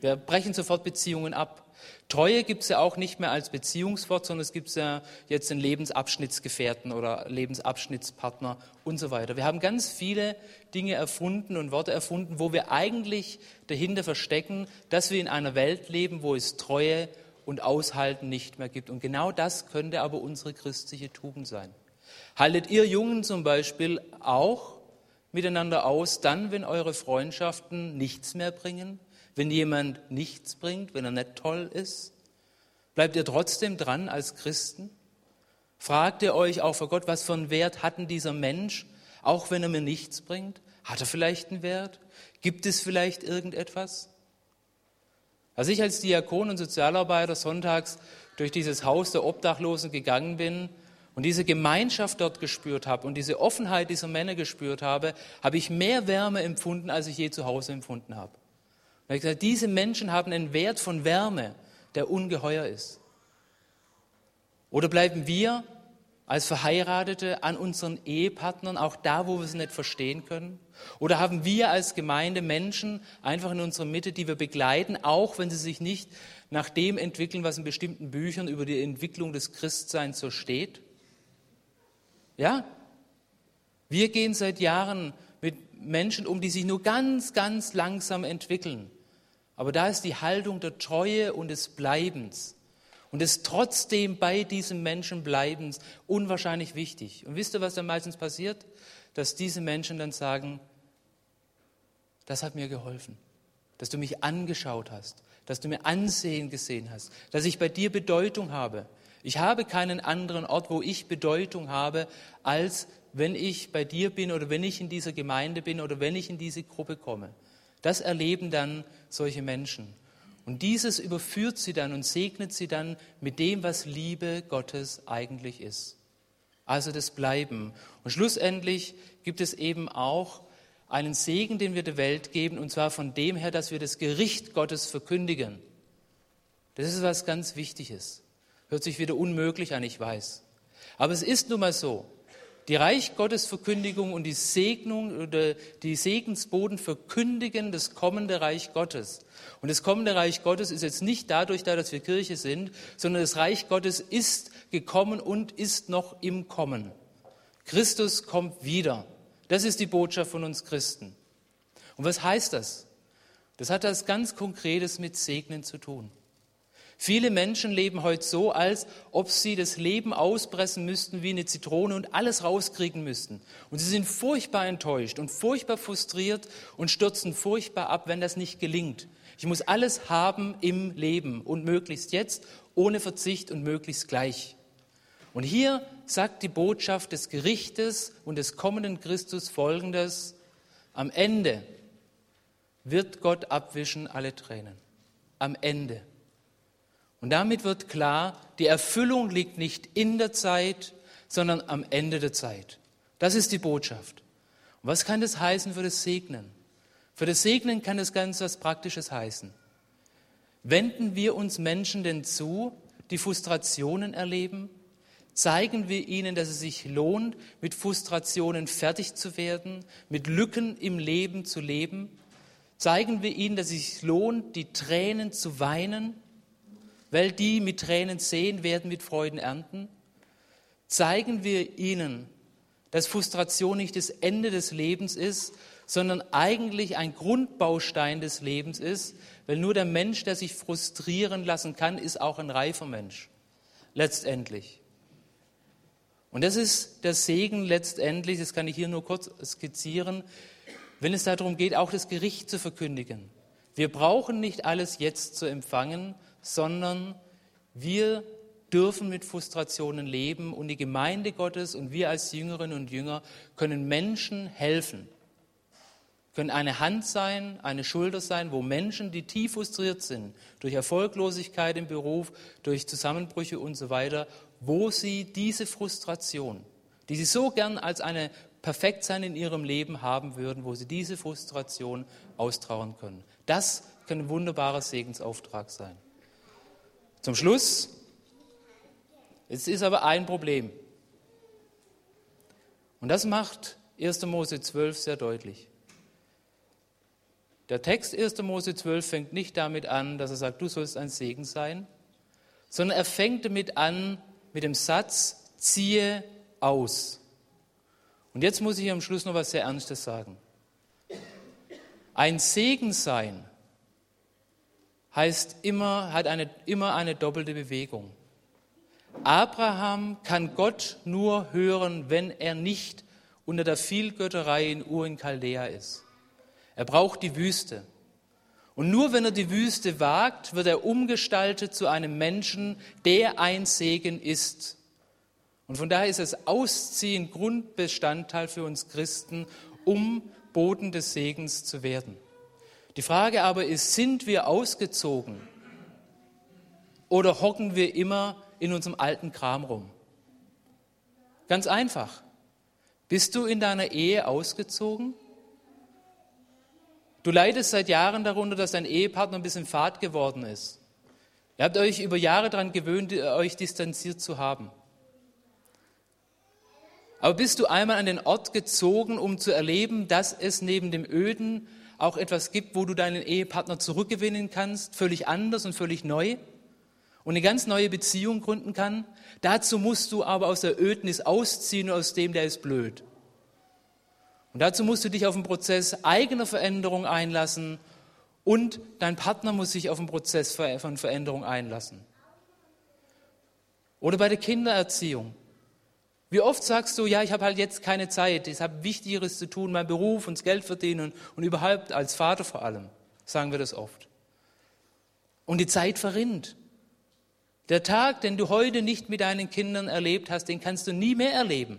Wir brechen sofort Beziehungen ab. Treue gibt es ja auch nicht mehr als Beziehungswort, sondern es gibt ja jetzt einen Lebensabschnittsgefährten oder Lebensabschnittspartner und so weiter. Wir haben ganz viele Dinge erfunden und Worte erfunden, wo wir eigentlich dahinter verstecken, dass wir in einer Welt leben, wo es Treue und Aushalten nicht mehr gibt. Und genau das könnte aber unsere christliche Tugend sein. Haltet ihr Jungen zum Beispiel auch miteinander aus, dann, wenn eure Freundschaften nichts mehr bringen? Wenn jemand nichts bringt, wenn er nicht toll ist, bleibt ihr trotzdem dran als Christen? Fragt ihr euch auch vor Gott, was für einen Wert hat denn dieser Mensch, auch wenn er mir nichts bringt? Hat er vielleicht einen Wert? Gibt es vielleicht irgendetwas? Als ich als Diakon und Sozialarbeiter sonntags durch dieses Haus der Obdachlosen gegangen bin und diese Gemeinschaft dort gespürt habe und diese Offenheit dieser Männer gespürt habe, habe ich mehr Wärme empfunden, als ich je zu Hause empfunden habe. Er hat gesagt, diese Menschen haben einen Wert von Wärme, der ungeheuer ist. Oder bleiben wir als Verheiratete an unseren Ehepartnern, auch da, wo wir es nicht verstehen können? Oder haben wir als Gemeinde Menschen einfach in unserer Mitte, die wir begleiten, auch wenn sie sich nicht nach dem entwickeln, was in bestimmten Büchern über die Entwicklung des Christseins so steht? Ja? Wir gehen seit Jahren mit Menschen um, die sich nur ganz, ganz langsam entwickeln. Aber da ist die Haltung der Treue und des Bleibens und des trotzdem bei diesem Menschen Bleibens unwahrscheinlich wichtig. Und wisst ihr, was dann meistens passiert? Dass diese Menschen dann sagen, das hat mir geholfen, dass du mich angeschaut hast, dass du mir Ansehen gesehen hast, dass ich bei dir Bedeutung habe, Ich habe keinen anderen Ort, wo ich Bedeutung habe, als wenn ich bei dir bin oder wenn ich in dieser Gemeinde bin oder wenn ich in diese Gruppe komme. Das erleben dann solche Menschen. Und dieses überführt sie dann und segnet sie dann mit dem, was Liebe Gottes eigentlich ist. Also das Bleiben. Und schlussendlich gibt es eben auch einen Segen, den wir der Welt geben, und zwar von dem her, dass wir das Gericht Gottes verkündigen. Das ist was ganz Wichtiges. Hört sich wieder unmöglich an, ich weiß. Aber es ist nun mal so. Die Reich Gottes Verkündigung und die Segnung oder die Segensboden verkündigen das kommende Reich Gottes. Und das kommende Reich Gottes ist jetzt nicht dadurch da, dass wir Kirche sind, sondern das Reich Gottes ist gekommen und ist noch im Kommen. Christus kommt wieder. Das ist die Botschaft von uns Christen. Und was heißt das? Das hat das ganz Konkretes mit Segnen zu tun. Viele Menschen leben heute so, als ob sie das Leben auspressen müssten wie eine Zitrone und alles rauskriegen müssten. Und sie sind furchtbar enttäuscht und furchtbar frustriert und stürzen furchtbar ab, wenn das nicht gelingt. Ich muss alles haben im Leben und möglichst jetzt, ohne Verzicht und möglichst gleich. Und hier sagt die Botschaft des Gerichtes und des kommenden Christus folgendes, am Ende wird Gott abwischen alle Tränen. Am Ende. Und damit wird klar, die Erfüllung liegt nicht in der Zeit, sondern am Ende der Zeit. Das ist die Botschaft. Und was kann das heißen für das Segnen? Für das Segnen kann das ganz was Praktisches heißen. Wenden wir uns Menschen denn zu, die Frustrationen erleben? Zeigen wir ihnen, dass es sich lohnt, mit Frustrationen fertig zu werden, mit Lücken im Leben zu leben? Zeigen wir ihnen, dass es sich lohnt, die Tränen zu weinen? Weil die mit Tränen sehen, werden mit Freuden ernten? Zeigen wir ihnen, dass Frustration nicht das Ende des Lebens ist, sondern eigentlich ein Grundbaustein des Lebens ist, weil nur der Mensch, der sich frustrieren lassen kann, ist auch ein reifer Mensch, letztendlich. Und das ist der Segen letztendlich, das kann ich hier nur kurz skizzieren, wenn es darum geht, auch das Gericht zu verkündigen. Wir brauchen nicht alles jetzt zu empfangen, sondern wir dürfen mit Frustrationen leben und die Gemeinde Gottes und wir als Jüngerinnen und Jünger können Menschen helfen, können eine Hand sein, eine Schulter sein, wo Menschen, die tief frustriert sind, durch Erfolglosigkeit im Beruf, durch Zusammenbrüche und so weiter, wo sie diese Frustration, die sie so gern als eine Perfektsein in ihrem Leben haben würden, wo sie diese Frustration austrauern können. Das kann ein wunderbarer Segensauftrag sein. Zum Schluss, es ist aber ein Problem. Und das macht 1. Mose 12 sehr deutlich. Der Text 1. Mose 12 fängt nicht damit an, dass er sagt, du sollst ein Segen sein, sondern er fängt damit an, mit dem Satz, ziehe aus. Und jetzt muss ich am Schluss noch was sehr Ernstes sagen. Ein Segen sein heißt immer, hat eine, immer eine doppelte Bewegung. Abraham kann Gott nur hören, wenn er nicht unter der Vielgötterei in Ur in Chaldea ist. Er braucht die Wüste. Und nur wenn er die Wüste wagt, wird er umgestaltet zu einem Menschen, der ein Segen ist. Und von daher ist das Ausziehen Grundbestandteil für uns Christen, um Boden des Segens zu werden. Die Frage aber ist, sind wir ausgezogen oder hocken wir immer in unserem alten Kram rum? Ganz einfach. Bist du in deiner Ehe ausgezogen? Du leidest seit Jahren darunter, dass dein Ehepartner ein bisschen fad geworden ist. Ihr habt euch über Jahre daran gewöhnt, euch distanziert zu haben. Aber bist du einmal an den Ort gezogen, um zu erleben, dass es neben dem öden, auch etwas gibt, wo du deinen Ehepartner zurückgewinnen kannst, völlig anders und völlig neu und eine ganz neue Beziehung gründen kann. Dazu musst du aber aus der Ödnis ausziehen, aus dem, der ist blöd. Und dazu musst du dich auf einen Prozess eigener Veränderung einlassen und dein Partner muss sich auf einen Prozess von Veränderung einlassen. Oder bei der Kindererziehung. Wie oft sagst du, ja, ich habe halt jetzt keine Zeit, ich habe Wichtigeres zu tun, mein Beruf und das Geld verdienen und überhaupt als Vater vor allem, sagen wir das oft. Und die Zeit verrinnt. Der Tag, den du heute nicht mit deinen Kindern erlebt hast, den kannst du nie mehr erleben.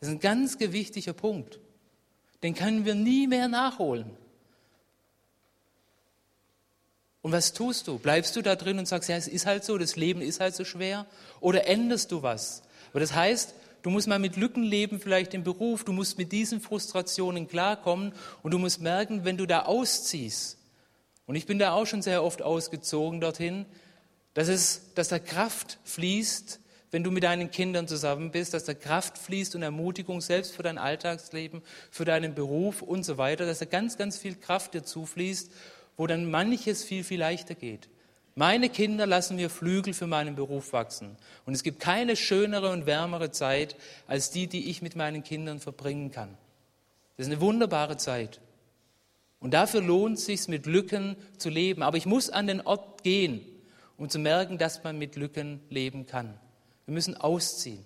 Das ist ein ganz gewichtiger Punkt. Den können wir nie mehr nachholen. Und was tust du? Bleibst du da drin und sagst, ja, es ist halt so, das Leben ist halt so schwer? Oder änderst du was? Aber das heißt, du musst mal mit Lücken leben, vielleicht im Beruf, du musst mit diesen Frustrationen klarkommen und du musst merken, wenn du da ausziehst, und ich bin da auch schon sehr oft ausgezogen dorthin, dass, es, dass da Kraft fließt, wenn du mit deinen Kindern zusammen bist, dass da Kraft fließt und Ermutigung selbst für dein Alltagsleben, für deinen Beruf und so weiter, dass da ganz, ganz viel Kraft dir zufließt, wo dann manches viel, viel leichter geht. Meine Kinder lassen mir Flügel für meinen Beruf wachsen. Und es gibt keine schönere und wärmere Zeit als die, die ich mit meinen Kindern verbringen kann. Das ist eine wunderbare Zeit. Und dafür lohnt es sich, mit Lücken zu leben. Aber ich muss an den Ort gehen, um zu merken, dass man mit Lücken leben kann. Wir müssen ausziehen.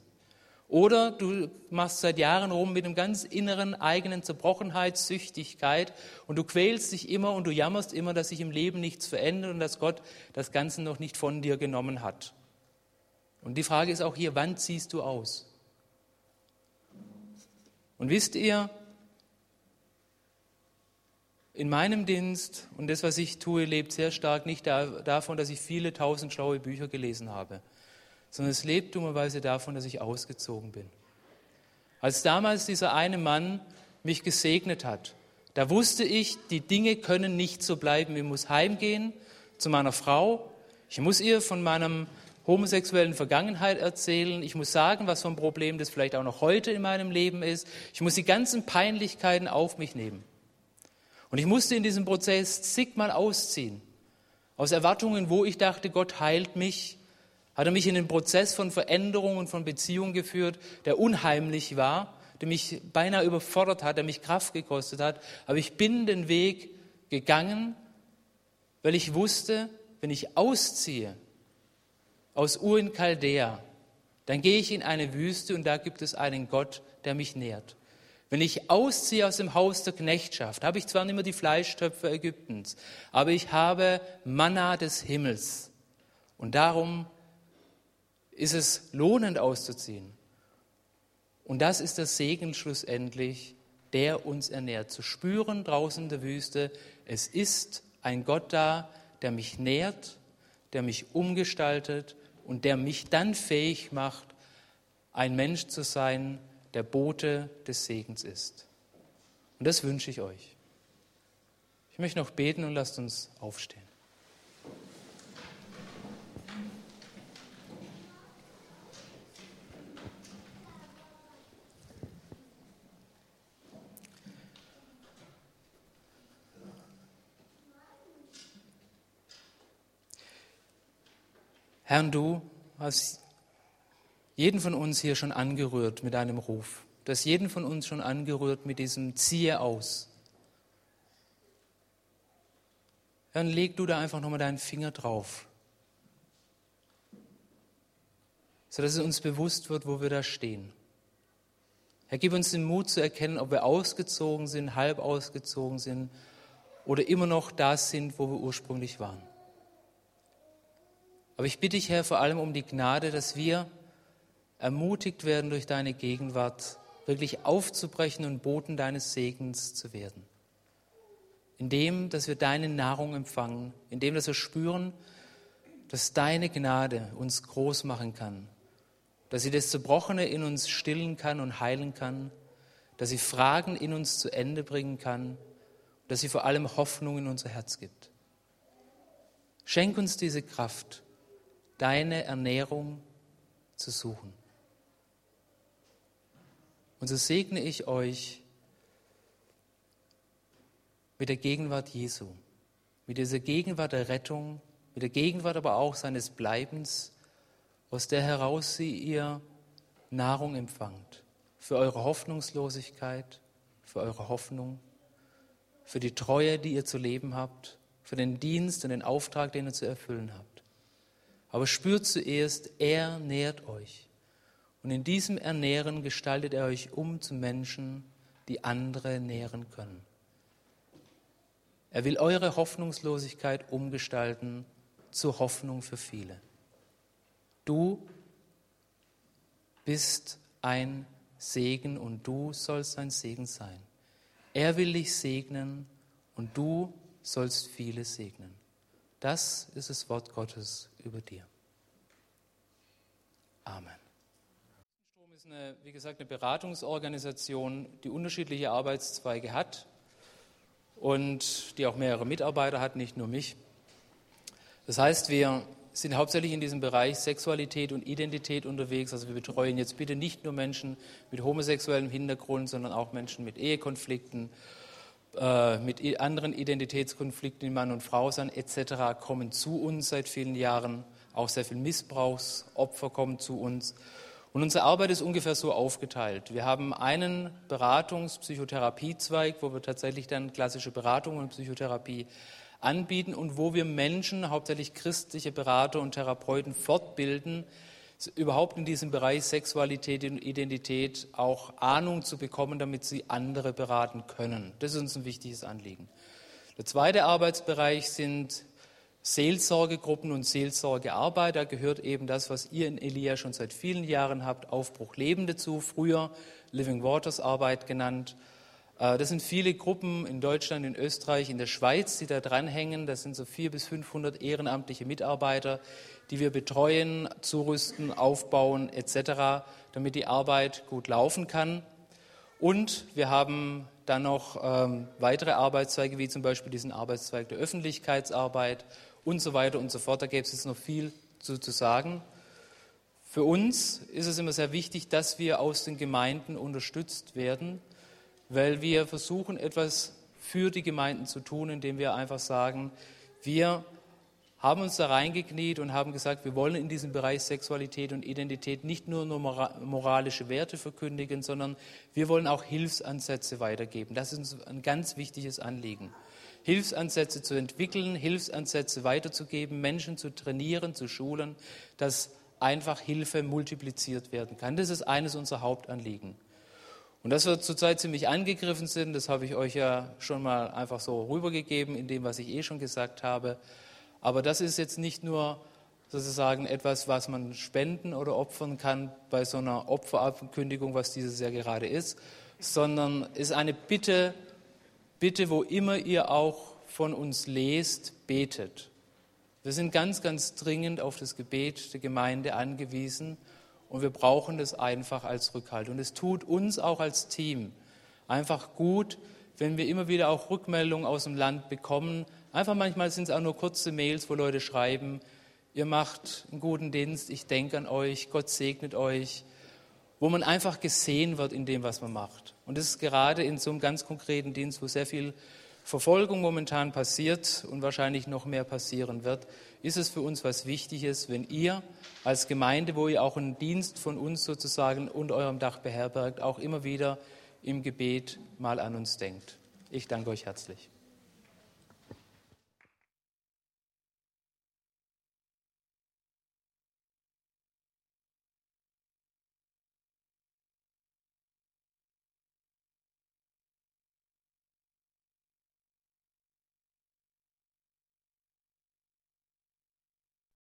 Oder du machst seit Jahren rum mit einem ganz inneren eigenen Zerbrochenheitssüchtigkeit und du quälst dich immer und du jammerst immer, dass sich im Leben nichts verändert und dass Gott das Ganze noch nicht von dir genommen hat. Und die Frage ist auch hier, wann ziehst du aus? Und wisst ihr, in meinem Dienst und das, was ich tue, lebt sehr stark nicht davon, dass ich viele tausend schlaue Bücher gelesen habe sondern es lebt dummerweise davon, dass ich ausgezogen bin. Als damals dieser eine Mann mich gesegnet hat, da wusste ich, die Dinge können nicht so bleiben. Ich muss heimgehen zu meiner Frau. Ich muss ihr von meinem homosexuellen Vergangenheit erzählen. Ich muss sagen, was für ein Problem das vielleicht auch noch heute in meinem Leben ist. Ich muss die ganzen Peinlichkeiten auf mich nehmen. Und ich musste in diesem Prozess zigmal ausziehen. Aus Erwartungen, wo ich dachte, Gott heilt mich, hat er mich in den Prozess von Veränderung und von Beziehung geführt, der unheimlich war, der mich beinahe überfordert hat, der mich Kraft gekostet hat. Aber ich bin den Weg gegangen, weil ich wusste, wenn ich ausziehe aus Ur in Chaldea, dann gehe ich in eine Wüste und da gibt es einen Gott, der mich nährt. Wenn ich ausziehe aus dem Haus der Knechtschaft, habe ich zwar nicht mehr die Fleischtöpfe Ägyptens, aber ich habe Manna des Himmels. Und darum ist es lohnend auszuziehen. Und das ist der Segen schlussendlich, der uns ernährt. Zu spüren draußen in der Wüste, es ist ein Gott da, der mich nährt, der mich umgestaltet und der mich dann fähig macht, ein Mensch zu sein, der Bote des Segens ist. Und das wünsche ich euch. Ich möchte noch beten und lasst uns aufstehen. Herr, du hast jeden von uns hier schon angerührt mit deinem Ruf. Du hast jeden von uns schon angerührt mit diesem Ziehe aus. Herr, leg du da einfach nochmal deinen Finger drauf, sodass es uns bewusst wird, wo wir da stehen. Herr, gib uns den Mut zu erkennen, ob wir ausgezogen sind, halb ausgezogen sind oder immer noch da sind, wo wir ursprünglich waren. Aber ich bitte dich, Herr, vor allem um die Gnade, dass wir ermutigt werden durch deine Gegenwart, wirklich aufzubrechen und Boten deines Segens zu werden. Indem, dass wir deine Nahrung empfangen, indem, dass wir spüren, dass deine Gnade uns groß machen kann, dass sie das Zerbrochene in uns stillen kann und heilen kann, dass sie Fragen in uns zu Ende bringen kann, dass sie vor allem Hoffnung in unser Herz gibt. Schenk uns diese Kraft deine Ernährung zu suchen. Und so segne ich euch mit der Gegenwart Jesu, mit dieser Gegenwart der Rettung, mit der Gegenwart aber auch seines Bleibens, aus der heraus sie ihr Nahrung empfangt, für eure Hoffnungslosigkeit, für eure Hoffnung, für die Treue, die ihr zu leben habt, für den Dienst und den Auftrag, den ihr zu erfüllen habt. Aber spürt zuerst, er nährt euch. Und in diesem Ernähren gestaltet er euch um zu Menschen, die andere nähren können. Er will eure Hoffnungslosigkeit umgestalten zur Hoffnung für viele. Du bist ein Segen und du sollst ein Segen sein. Er will dich segnen und du sollst viele segnen. Das ist das Wort Gottes über dir. Amen. Strom ist eine, wie gesagt, eine Beratungsorganisation, die unterschiedliche Arbeitszweige hat und die auch mehrere Mitarbeiter hat, nicht nur mich. Das heißt, wir sind hauptsächlich in diesem Bereich Sexualität und Identität unterwegs. Also wir betreuen jetzt bitte nicht nur Menschen mit homosexuellem Hintergrund, sondern auch Menschen mit Ehekonflikten, äh, mit anderen Identitätskonflikten, die Mann und Frau sind etc., kommen zu uns seit vielen Jahren. Auch sehr viele Missbrauchsopfer kommen zu uns. Und unsere Arbeit ist ungefähr so aufgeteilt. Wir haben einen Beratungs-Psychotherapiezweig, wo wir tatsächlich dann klassische Beratung und Psychotherapie anbieten und wo wir Menschen, hauptsächlich christliche Berater und Therapeuten, fortbilden, überhaupt in diesem Bereich Sexualität und Identität auch Ahnung zu bekommen, damit sie andere beraten können. Das ist uns ein wichtiges Anliegen. Der zweite Arbeitsbereich sind Seelsorgegruppen und Seelsorgearbeit. Da gehört eben das, was ihr in Elia schon seit vielen Jahren habt, Aufbruch Leben dazu, früher Living Waters Arbeit genannt. Äh, das sind viele Gruppen in Deutschland, in Österreich, in der Schweiz, die da dranhängen. Das sind so 400 bis 500 ehrenamtliche Mitarbeiter, die wir betreuen, zurüsten, aufbauen etc., damit die Arbeit gut laufen kann. Und wir haben dann noch ähm, weitere Arbeitszweige, wie zum Beispiel diesen Arbeitszweig der Öffentlichkeitsarbeit und so weiter und so fort. Da gäbe es jetzt noch viel zu, zu sagen. Für uns ist es immer sehr wichtig, dass wir aus den Gemeinden unterstützt werden weil wir versuchen, etwas für die Gemeinden zu tun, indem wir einfach sagen, wir haben uns da reingekniet und haben gesagt, wir wollen in diesem Bereich Sexualität und Identität nicht nur, nur moralische Werte verkündigen, sondern wir wollen auch Hilfsansätze weitergeben. Das ist uns ein ganz wichtiges Anliegen. Hilfsansätze zu entwickeln, Hilfsansätze weiterzugeben, Menschen zu trainieren, zu schulen, dass einfach Hilfe multipliziert werden kann. Das ist eines unserer Hauptanliegen. Und dass wir zurzeit ziemlich angegriffen sind, das habe ich euch ja schon mal einfach so rübergegeben in dem, was ich eh schon gesagt habe. Aber das ist jetzt nicht nur sozusagen etwas, was man spenden oder opfern kann bei so einer Opferankündigung, was dieses Jahr gerade ist, sondern ist eine Bitte, Bitte, wo immer ihr auch von uns lest, betet. Wir sind ganz, ganz dringend auf das Gebet der Gemeinde angewiesen und wir brauchen das einfach als Rückhalt. Und es tut uns auch als Team einfach gut, wenn wir immer wieder auch Rückmeldungen aus dem Land bekommen. Einfach manchmal sind es auch nur kurze Mails, wo Leute schreiben, ihr macht einen guten Dienst, ich denke an euch, Gott segnet euch, wo man einfach gesehen wird in dem, was man macht. Und das ist gerade in so einem ganz konkreten Dienst, wo sehr viel Verfolgung momentan passiert und wahrscheinlich noch mehr passieren wird, ist es für uns was Wichtiges, wenn ihr als Gemeinde, wo ihr auch einen Dienst von uns sozusagen unter eurem Dach beherbergt, auch immer wieder im Gebet mal an uns denkt. Ich danke euch herzlich.